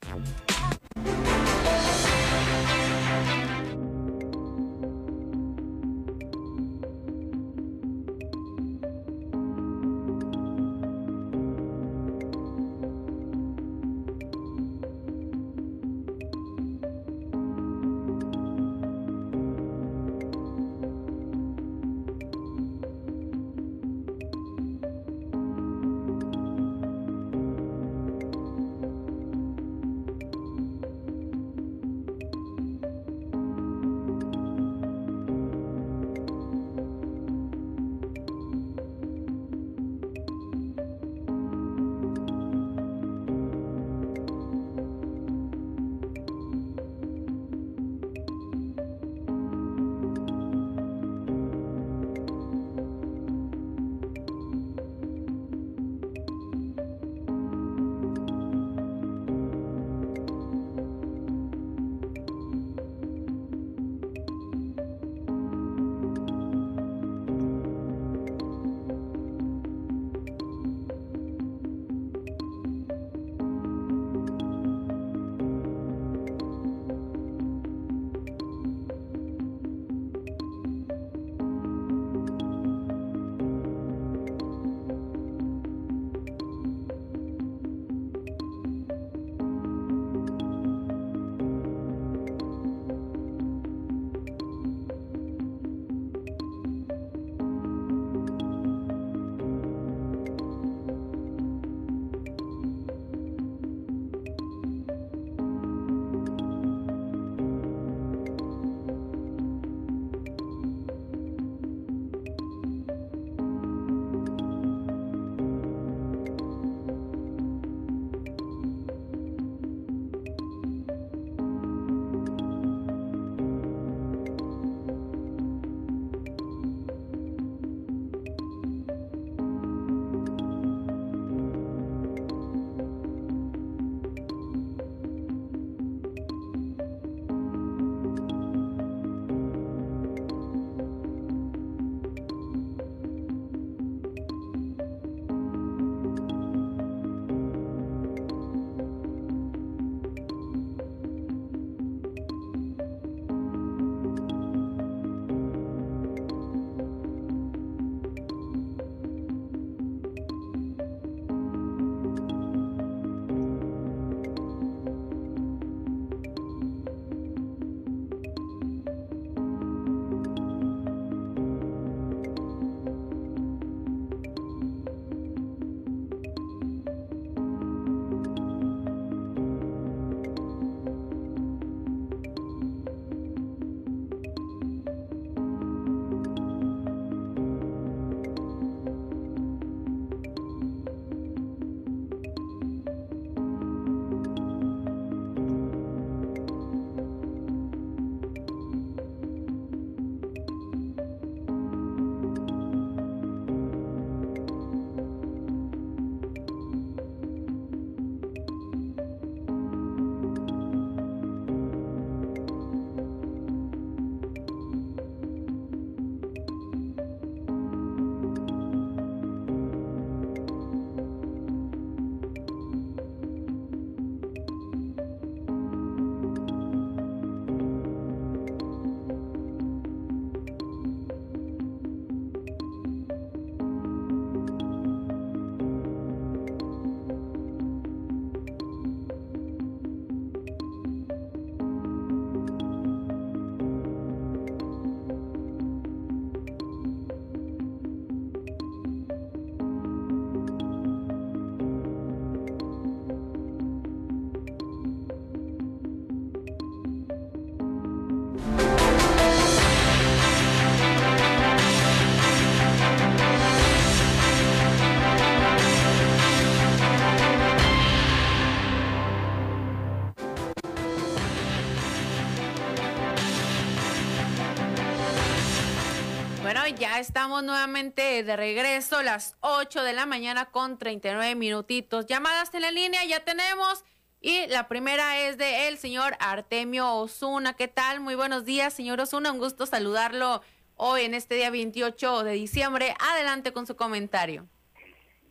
Ya estamos nuevamente de regreso, las 8 de la mañana con 39 minutitos. Llamadas en la línea ya tenemos. Y la primera es de el señor Artemio Osuna. ¿Qué tal? Muy buenos días, señor Osuna. Un gusto saludarlo hoy en este día 28 de diciembre. Adelante con su comentario.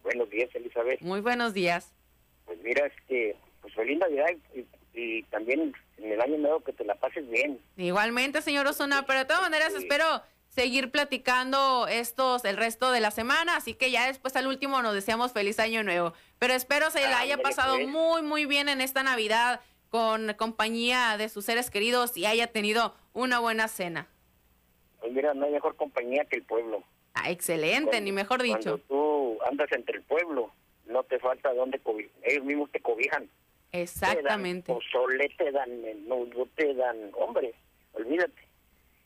Buenos días, Elizabeth. Muy buenos días. Pues mira, este, pues feliz Navidad y, y también en el año nuevo que te la pases bien. Igualmente, señor Osuna, pero de todas maneras espero seguir platicando estos el resto de la semana, así que ya después al último nos deseamos feliz año nuevo. Pero espero se la haya pasado pues. muy muy bien en esta Navidad con compañía de sus seres queridos y haya tenido una buena cena. Pues mira, no hay mejor compañía que el pueblo. Ah, excelente, Cuando- ni mejor dicho. Cuando tú andas entre el pueblo, no te falta dónde cobijar. Ellos mismos te cobijan. Exactamente. Te dan pozole, te dan menudo, te dan... Hombre, olvídate.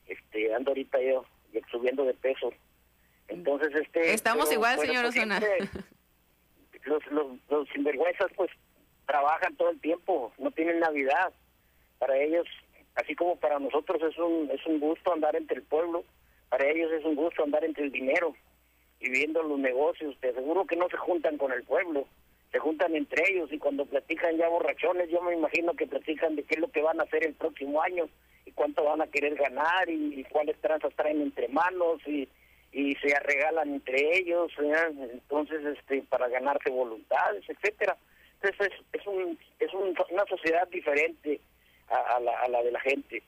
Este, ando ahorita yo subiendo de peso. Entonces, este... Estamos pero, igual, bueno, señor pues, Osuna. siempre los, los, los sinvergüenzas, pues, trabajan todo el tiempo. No tienen Navidad. Para ellos, así como para nosotros es un, es un gusto andar entre el pueblo, para ellos es un gusto andar entre el dinero y viendo los negocios. Te aseguro que no se juntan con el pueblo, se juntan entre ellos y cuando platican ya borrachones, yo me imagino que platican de qué es lo que van a hacer el próximo año y cuánto van a querer ganar y, cuáles tranzas traen entre manos y, y se regalan entre ellos, entonces este para ganarse voluntades, etcétera. Entonces es, es, un, es un- una sociedad diferente a, la, a la de la gente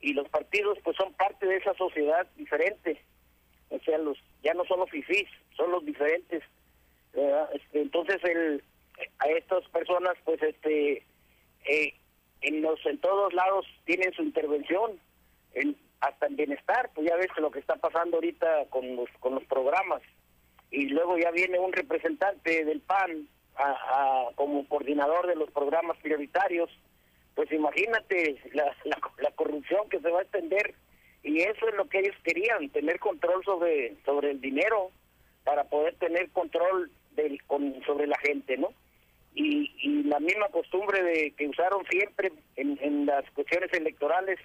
y los partidos pues son parte de esa sociedad diferente o sea los ya no son los fifís son los diferentes. Este, entonces el a estas personas pues este eh, en los en todos lados tienen su intervención en, hasta en bienestar pues ya ves lo que está pasando ahorita con los con los programas. Y luego ya viene un representante del PAN a, como coordinador de los programas prioritarios. Pues imagínate la, la, la corrupción que se va a extender y eso es lo que ellos querían tener control sobre sobre el dinero para poder tener control del con, sobre la gente no y, y la misma costumbre de que usaron siempre en, en las cuestiones electorales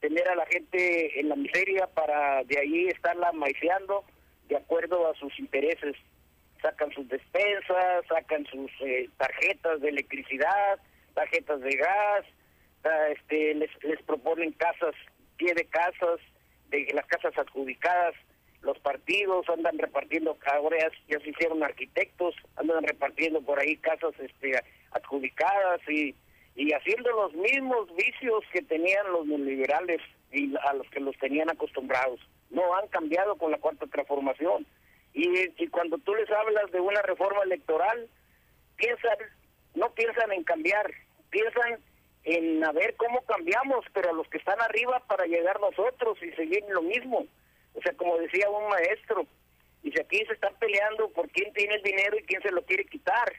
tener a la gente en la miseria para de ahí estarla maiciando de acuerdo a sus intereses. Sacan sus despensas, sacan sus eh, tarjetas de electricidad, tarjetas de gas, ah, este, les, les proponen casas, pie de casas, de las casas adjudicadas, los partidos andan repartiendo, ahora ya, se hicieron arquitectos, andan repartiendo por ahí casas este, adjudicadas y, y haciendo los mismos vicios que tenían los neoliberales y a los que los tenían acostumbrados. No han cambiado con la cuarta transformación. Y, y cuando tú les hablas de una reforma electoral, piensan, no piensan en cambiar, piensan en a ver cómo cambiamos, pero a los que están arriba para llegar nosotros y seguir lo mismo. O sea, como decía un maestro, y si aquí se están peleando por quién tiene el dinero y quién se lo quiere quitar.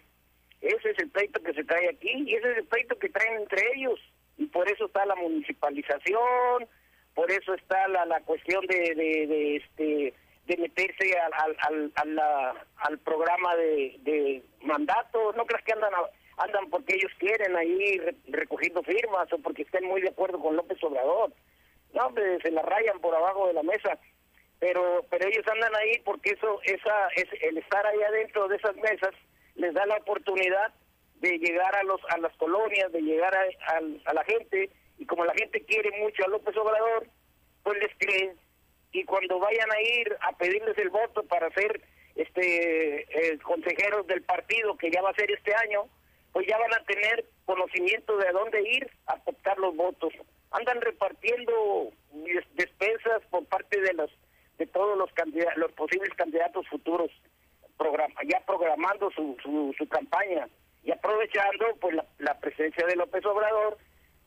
Ese es el pleito que se trae aquí y ese es el pleito que traen entre ellos. Y por eso está la municipalización, por eso está la, la cuestión de, de, de, este de meterse al, al, al, programa de, de mandato. No creas que andan a- andan porque ellos quieren ahí re- recogiendo firmas o porque estén muy de acuerdo con López Obrador. No, se la rayan por abajo de la mesa. Pero pero ellos andan ahí porque eso esa es el estar ahí adentro de esas mesas les da la oportunidad de llegar a los a las colonias, de llegar a, a- a la gente y como la gente quiere mucho a López Obrador, pues les creen y cuando vayan a ir a pedirles el voto para ser este eh, consejeros del partido que ya va a ser este año, pues ya van a tener conocimiento de a dónde ir a optar los votos. Andan repartiendo des- despensas por parte de los de todos los candidatos, los posibles candidatos futuros, programa, ya programando su, su, su campaña y aprovechando pues la, presencia de López Obrador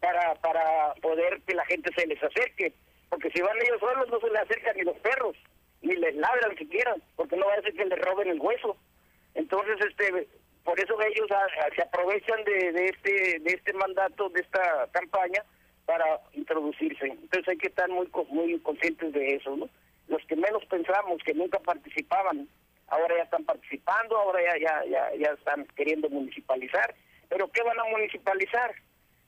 para para poder que la gente se les acerque, porque si van ellos solos no se les acercan ni los perros, ni les ladran siquiera, porque no va a ser que les roben el hueso. Entonces, este, por eso ellos se aprovechan de, de este de este mandato, de esta campaña, para introducirse. Entonces hay que estar muy muy conscientes de eso, ¿no? Los que menos pensamos, que nunca participaban, ahora ya están participando, ahora ya ya ya, ya están queriendo municipalizar. Pero ¿qué van a municipalizar?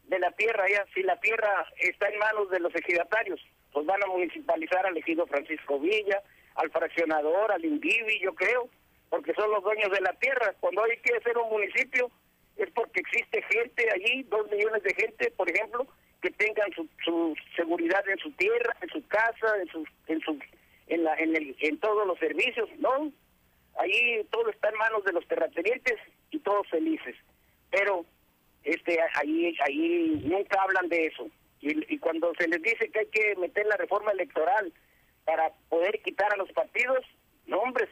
De la tierra ya, si la tierra está en manos de los ejidatarios, pues van a municipalizar al ejido Francisco Villa, al fraccionador, al Indivi, yo creo, porque son los dueños de la tierra. Cuando hay que hacer un municipio es porque existe gente allí, dos millones de gente, por ejemplo, que tengan su, su seguridad en su tierra, en su casa, en su, en su, en la, en el, en todos los servicios, ¿no? Ahí todo está en manos de los terratenientes y todos felices. Pero este ahí ahí nunca hablan de eso. Y, cuando se les dice que hay que meter la reforma electoral para poder quitar a los partidos, no hombres,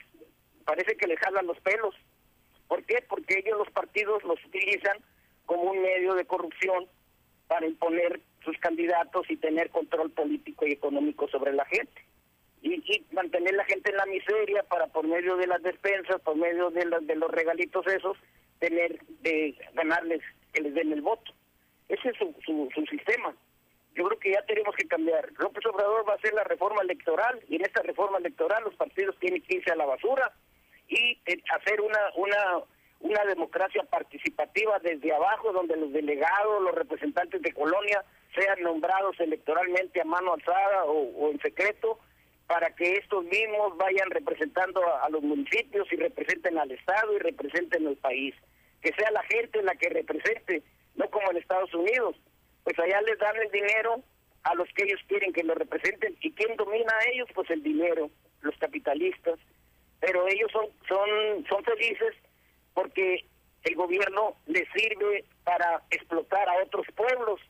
parece que les jalan los pelos. ¿Por qué? Porque ellos los partidos los utilizan como un medio de corrupción para imponer sus candidatos y tener control político y económico sobre la gente. Y, mantener la gente en la miseria para por medio de las despensas, por medio de los regalitos esos, tener de ganarles, que les den el voto. Ese es su, su, su sistema. Yo creo que ya tenemos que cambiar. López Obrador va a hacer la reforma electoral y en esta reforma electoral los partidos tienen que irse a la basura y eh, hacer una una una democracia participativa desde abajo donde los delegados, los representantes de colonia sean nombrados electoralmente a mano alzada o, o en secreto para que estos mismos vayan representando a, a, los municipios y representen al Estado y representen al país. Que sea la gente la que represente, no como en Estados Unidos. Pues allá les dan el dinero a los que ellos quieren que lo representen. ¿Y quién domina a ellos? Pues el dinero, los capitalistas. Pero ellos son, son, son felices porque el gobierno les sirve para explotar a otros pueblos.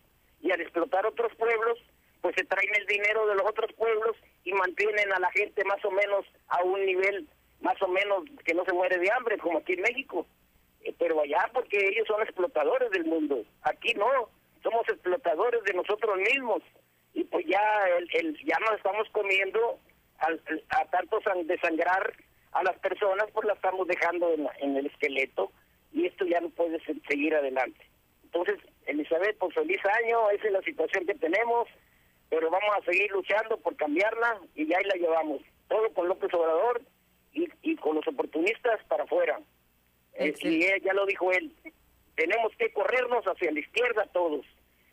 Y al explotar otros pueblos, pues se traen el dinero de los otros pueblos y mantienen a la gente más o menos a un nivel más o menos que no se muere de hambre como aquí en México. Eh, pero allá porque ellos son explotadores del mundo. Aquí no. Somos explotadores de nosotros mismos. Y pues ya el, el ya nos estamos comiendo al, a tanto desangrar a las personas pues la estamos dejando en, en el esqueleto y esto ya no puede seguir adelante. Entonces Elizabeth pues feliz año. Esa es la situación que tenemos pero vamos a seguir luchando por cambiarla y ya ahí la llevamos. Todo con López Obrador y, y con los oportunistas para afuera. Eh, y él, ya lo dijo él, tenemos que corrernos hacia la izquierda todos.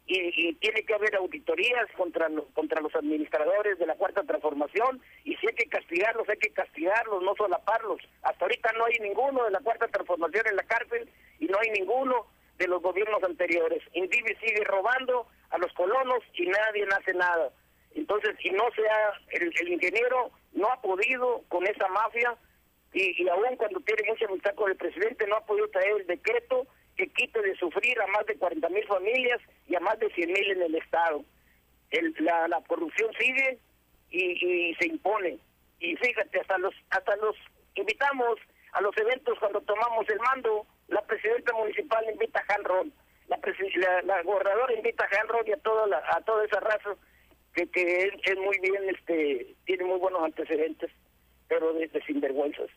Y, y tiene que haber auditorías contra, los, contra los administradores de la Cuarta Transformación y si hay que castigarlos, hay que castigarlos, no solaparlos. Hasta ahorita no hay ninguno de la Cuarta Transformación en la cárcel y no hay ninguno de los gobiernos anteriores. Indivi sigue robando a los colonos y nadie hace nada. Entonces, si no sea el, el ingeniero, no ha podido con esa mafia y, y aún cuando tiene mucha amistad con el presidente, no ha podido traer el decreto que quite de sufrir a más de 40 mil familias y a más de 100 mil en el Estado. El, la, la corrupción sigue y, y se impone. Y fíjate, hasta los, hasta los invitamos a los eventos cuando tomamos el mando, la presidenta municipal invita a Han Ron, la, la, la gobernadora invita a Han Ron y a toda, la, a toda esa raza que, que es, es, muy bien, este tiene muy buenos antecedentes, pero de, de sinvergüenzas.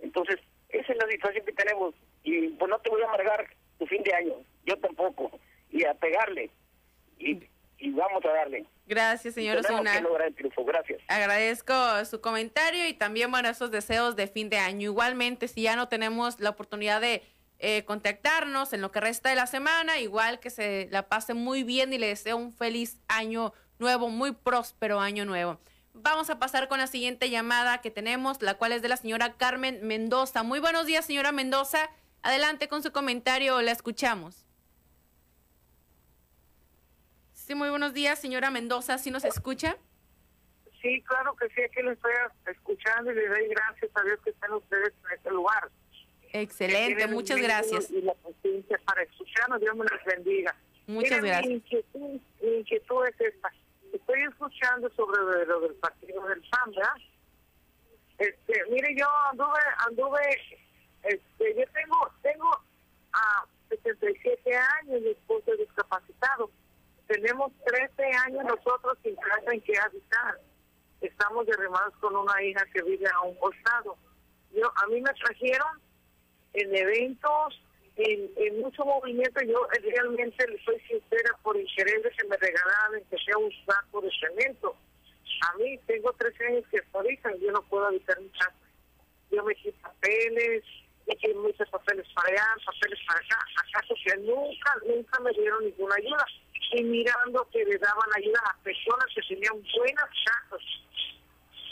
Entonces, esa es la situación que tenemos. Y pues no te voy a amargar tu fin de año, yo tampoco, y a pegarle. Y, y vamos a darle. Gracias, señor Osuna. Gracias. Agradezco su comentario y también, bueno, esos deseos de fin de año. Igualmente, si ya no tenemos la oportunidad de eh, contactarnos en lo que resta de la semana, igual que se la pase muy bien y le deseo un feliz año nuevo, muy próspero año nuevo. Vamos a pasar con la siguiente llamada que tenemos, la cual es de la señora Carmen Mendoza. Muy buenos días, señora Mendoza. Adelante con su comentario, la escuchamos. Sí, muy buenos días, señora Mendoza. ¿Sí nos escucha? Sí, claro que sí, aquí lo estoy escuchando y le doy gracias a Dios que estén ustedes en este lugar. Excelente, muchas gracias. Y la paciencia para escucharnos, Dios me los bendiga. Muchas Miren, gracias. Mi inquietud, mi inquietud es esta. Estoy escuchando sobre lo del partido del PAN, ¿verdad? Este, mire, yo anduve, anduve, este, yo tengo, tengo a 77 años, mi esposo es discapacitado. Tenemos 13 años nosotros sin casa en que habitar. Estamos derrimados con una hija que vive a un costado. Yo, a mí me trajeron en eventos, en, mucho movimiento. Yo realmente le soy sincera por interés de que me regalaran que sea un saco de cemento. A mí tengo 13 años que ahorita yo no puedo habitar mi casa. Yo me hice papeles, hice muchos papeles para allá, papeles para acá. ¿Acaso que nunca, nunca me dieron ninguna ayuda? y mirando que le daban ayuda a personas que tenían buenas casas.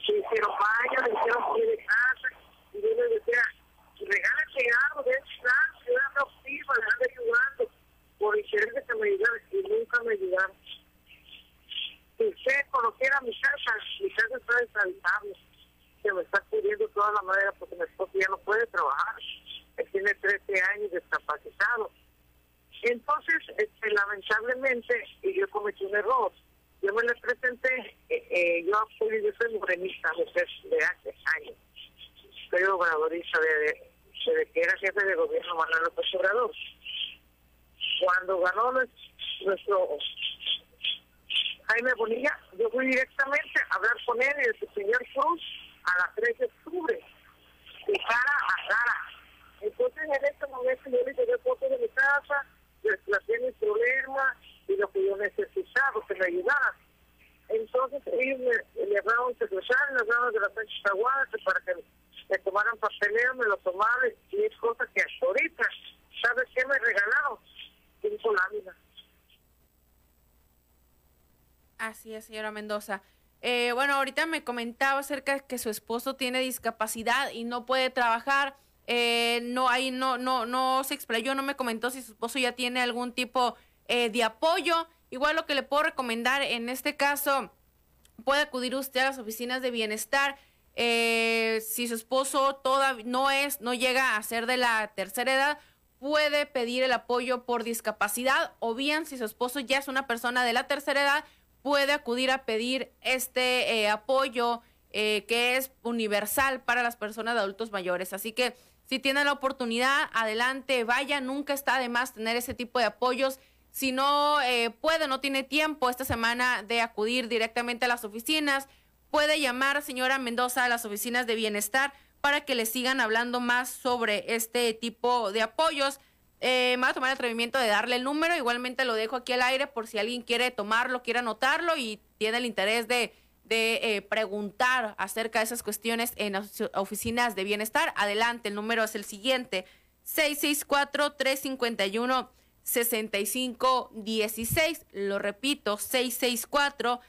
que hicieron baño, le hicieron pie de casa, y yo les decía, regálate algo, de estar, era activa, le ando ayudando, por querer que me ayudaran, y nunca me ayudaron. Si usted conociera mi casa, mi casa está deshabitable, se me está cubriendo toda la madera porque mi esposo ya no puede trabajar, él tiene 13 años discapacitado. Entonces, este, lamentablemente, yo cometí un error yo me le presenté, eh, eh, yo fui, yo soy morenista, mujer de hace años. Soy gobernadorista de, que era jefe de gobierno Manuel López Obrador. Cuando ganó nuestro Jaime Bonilla, yo fui directamente a hablar con él y el señor Cruz a las 3 de octubre, de cara a cara. Entonces en este momento yo le llevé fotos de mi casa, les planteé mi problema, y lo que yo necesitaba, que me ayudara. Entonces ellos me, le hablaron un secretario, le hablaron de la Sánchez Aguada, para que me tomaran papeleo, me lo tomaron y es cosa que hasta ahorita, ¿sabes qué me regalaron? Cinco láminas. Así es, señora Mendoza. Eh, bueno, ahorita me comentaba acerca de que su esposo tiene discapacidad y no puede trabajar. Eh, no, ahí no, no, no se explayó, no me comentó si su esposo ya tiene algún tipo eh, de apoyo. Igual lo que le puedo recomendar en este caso, puede acudir usted a las oficinas de bienestar. Eh, si su esposo todavía no es, no llega a ser de la tercera edad, puede pedir el apoyo por discapacidad o bien si su esposo ya es una persona de la tercera edad, puede acudir a pedir este eh, apoyo que es universal para las personas de adultos mayores. Así que si tiene la oportunidad, adelante, vaya, nunca está de más tener ese tipo de apoyos si no eh, puede, no tiene tiempo esta semana de acudir directamente a las oficinas, puede llamar, señora Mendoza, a las oficinas de bienestar para que le sigan hablando más sobre este tipo de apoyos. Eh, me voy a tomar el atrevimiento de darle el número, igualmente lo dejo aquí al aire por si alguien quiere tomarlo, quiere anotarlo y tiene el interés de, de eh, preguntar acerca de esas cuestiones en oficinas de bienestar. Adelante, el número es el siguiente, 664 351 6516. Lo repito, 664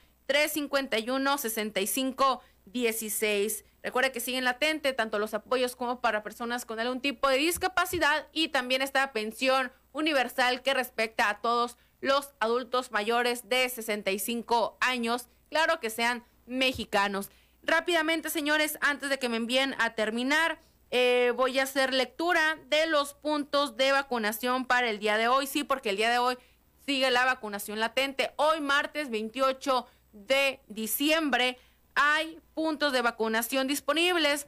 351 6516. Recuerde que siguen latente tanto los apoyos como para personas con algún tipo de discapacidad y también esta pensión universal que respecta a todos los adultos mayores de 65 años, claro que sean mexicanos. Rápidamente, señores, antes de que me envíen a terminar, eh, voy a hacer lectura de los puntos de vacunación para el día de hoy. Sí, porque el día de hoy sigue la vacunación latente. Hoy, martes 28 de diciembre, hay puntos de vacunación disponibles.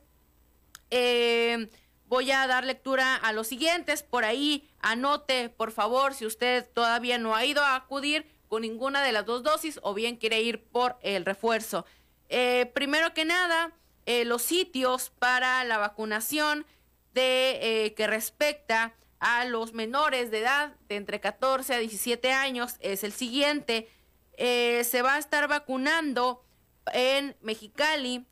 Eh, voy a dar lectura a los siguientes. Por ahí, anote, por favor, si usted todavía no ha ido a acudir con ninguna de las dos dosis o bien quiere ir por el refuerzo. Eh, primero que nada, eh, los sitios para la vacunación que respecta a los menores de edad de entre 14 a 17 años es el siguiente. Se va a estar vacunando en Mexicali,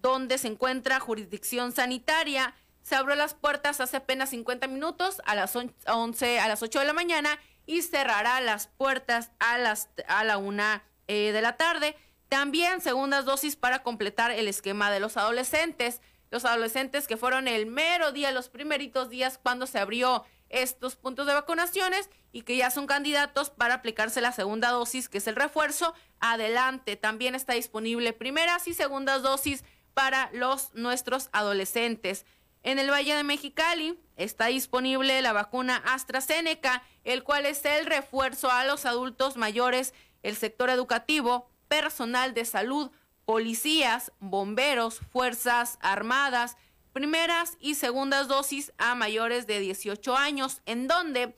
donde se encuentra jurisdicción sanitaria. Se abrió las puertas hace apenas 50 minutos a las 11, a las 8 de la mañana y cerrará las puertas a las a la una de la tarde. También segundas dosis para completar el esquema de los adolescentes. Los adolescentes que fueron el mero día, los primeritos días cuando se abrió estos puntos de vacunaciones y que ya son candidatos para aplicarse la segunda dosis, que es el refuerzo. Adelante, también está disponible primeras y segundas dosis para los nuestros adolescentes. En el Valle de Mexicali está disponible la vacuna AstraZeneca, el cual es el refuerzo a los adultos mayores, el sector educativo, personal de salud, policías, bomberos, fuerzas armadas, primeras y segundas dosis a mayores de 18 años, en donde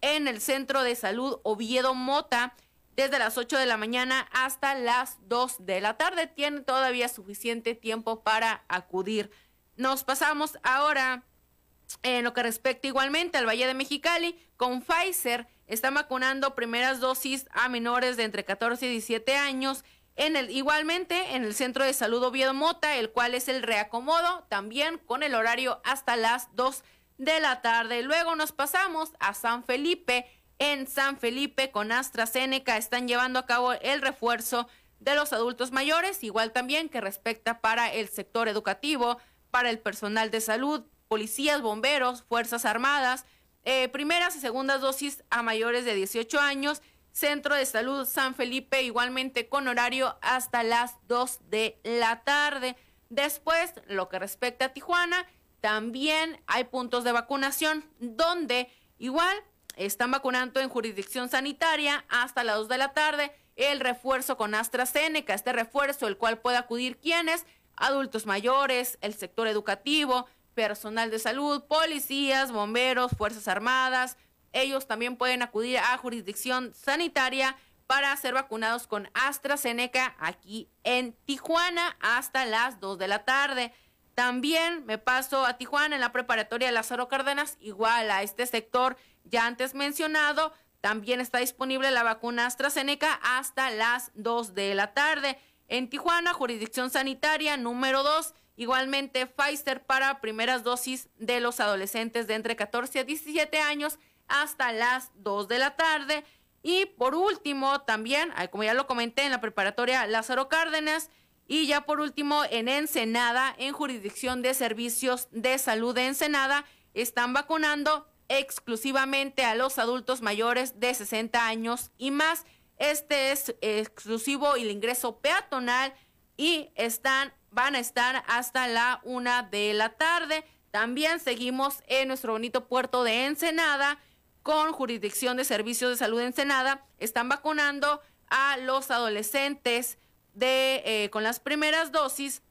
en el Centro de Salud Oviedo Mota, desde las 8 de la mañana hasta las 2 de la tarde. Tiene todavía suficiente tiempo para acudir. Nos pasamos ahora en lo que respecta igualmente al Valle de Mexicali con Pfizer está vacunando primeras dosis a menores de entre 14 y 17 años. En el, igualmente en el Centro de Salud Oviedo Mota, el cual es el reacomodo, también con el horario hasta las 2 de la tarde. Luego nos pasamos a San Felipe. En San Felipe con AstraZeneca están llevando a cabo el refuerzo de los adultos mayores, igual también que respecta para el sector educativo, para el personal de salud, policías, bomberos, Fuerzas Armadas, eh, primeras y segundas dosis a mayores de 18 años, Centro de Salud San Felipe, igualmente con horario hasta las 2 de la tarde. Después, lo que respecta a Tijuana, también hay puntos de vacunación donde igual están vacunando en jurisdicción sanitaria hasta las 2 de la tarde el refuerzo con AstraZeneca, este refuerzo el cual puede acudir quienes, adultos mayores, el sector educativo, personal de salud, policías, bomberos, Fuerzas Armadas, ellos también pueden acudir a jurisdicción sanitaria para ser vacunados con AstraZeneca aquí en Tijuana hasta las 2 de la tarde. También me paso a Tijuana en la preparatoria Lázaro Cárdenas, igual a este sector ya antes mencionado, también está disponible la vacuna AstraZeneca hasta las 2 de la tarde. En Tijuana, jurisdicción sanitaria número 2, igualmente Pfizer para primeras dosis de los adolescentes de entre 14 a 17 años hasta las 2 de la tarde. Y por último, también, como ya lo comenté en la preparatoria Lázaro Cárdenas, y ya por último, en Ensenada, en jurisdicción de servicios de salud de Ensenada, están vacunando exclusivamente a los adultos mayores de 60 años y más. Este es exclusivo el ingreso peatonal y están, van a estar hasta la una de la tarde. También seguimos en nuestro bonito puerto de Ensenada con jurisdicción de servicios de salud de Ensenada. Están vacunando a los adolescentes de, eh, con las primeras dosis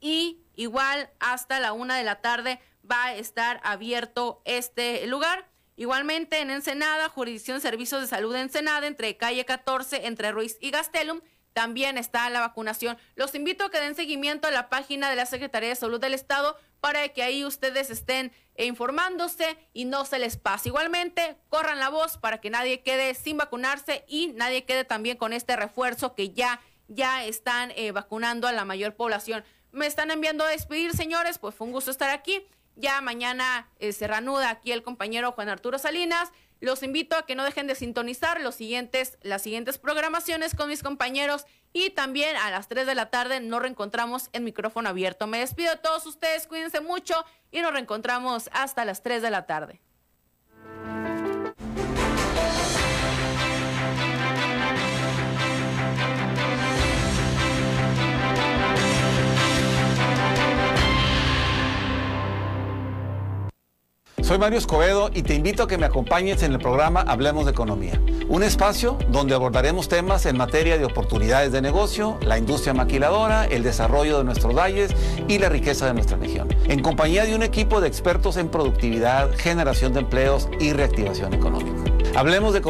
y igual hasta la una de la tarde va a estar abierto este lugar. Igualmente en Ensenada, jurisdicción Servicios de Salud de Ensenada, entre calle 14, entre Ruiz y Gastelum, también está la vacunación. Los invito a que den seguimiento a la página de la Secretaría de Salud del Estado para que ahí ustedes estén informándose y no se les pase. Igualmente, corran la voz para que nadie quede sin vacunarse y nadie quede también con este refuerzo que ya, ya están eh, vacunando a la mayor población. Me están enviando a despedir, señores, pues fue un gusto estar aquí. Ya mañana eh, se reanuda aquí el compañero Juan Arturo Salinas. Los invito a que no dejen de sintonizar los siguientes, las siguientes programaciones con mis compañeros y también a las 3 de la tarde nos reencontramos en micrófono abierto. Me despido de todos ustedes, cuídense mucho y nos reencontramos hasta las 3 de la tarde. Soy Mario Escobedo y te invito a que me acompañes en el programa Hablemos de Economía, un espacio donde abordaremos temas en materia de oportunidades de negocio, la industria maquiladora, el desarrollo de nuestros valles y la riqueza de nuestra región, en compañía de un equipo de expertos en productividad, generación de empleos y reactivación económica. Hablemos de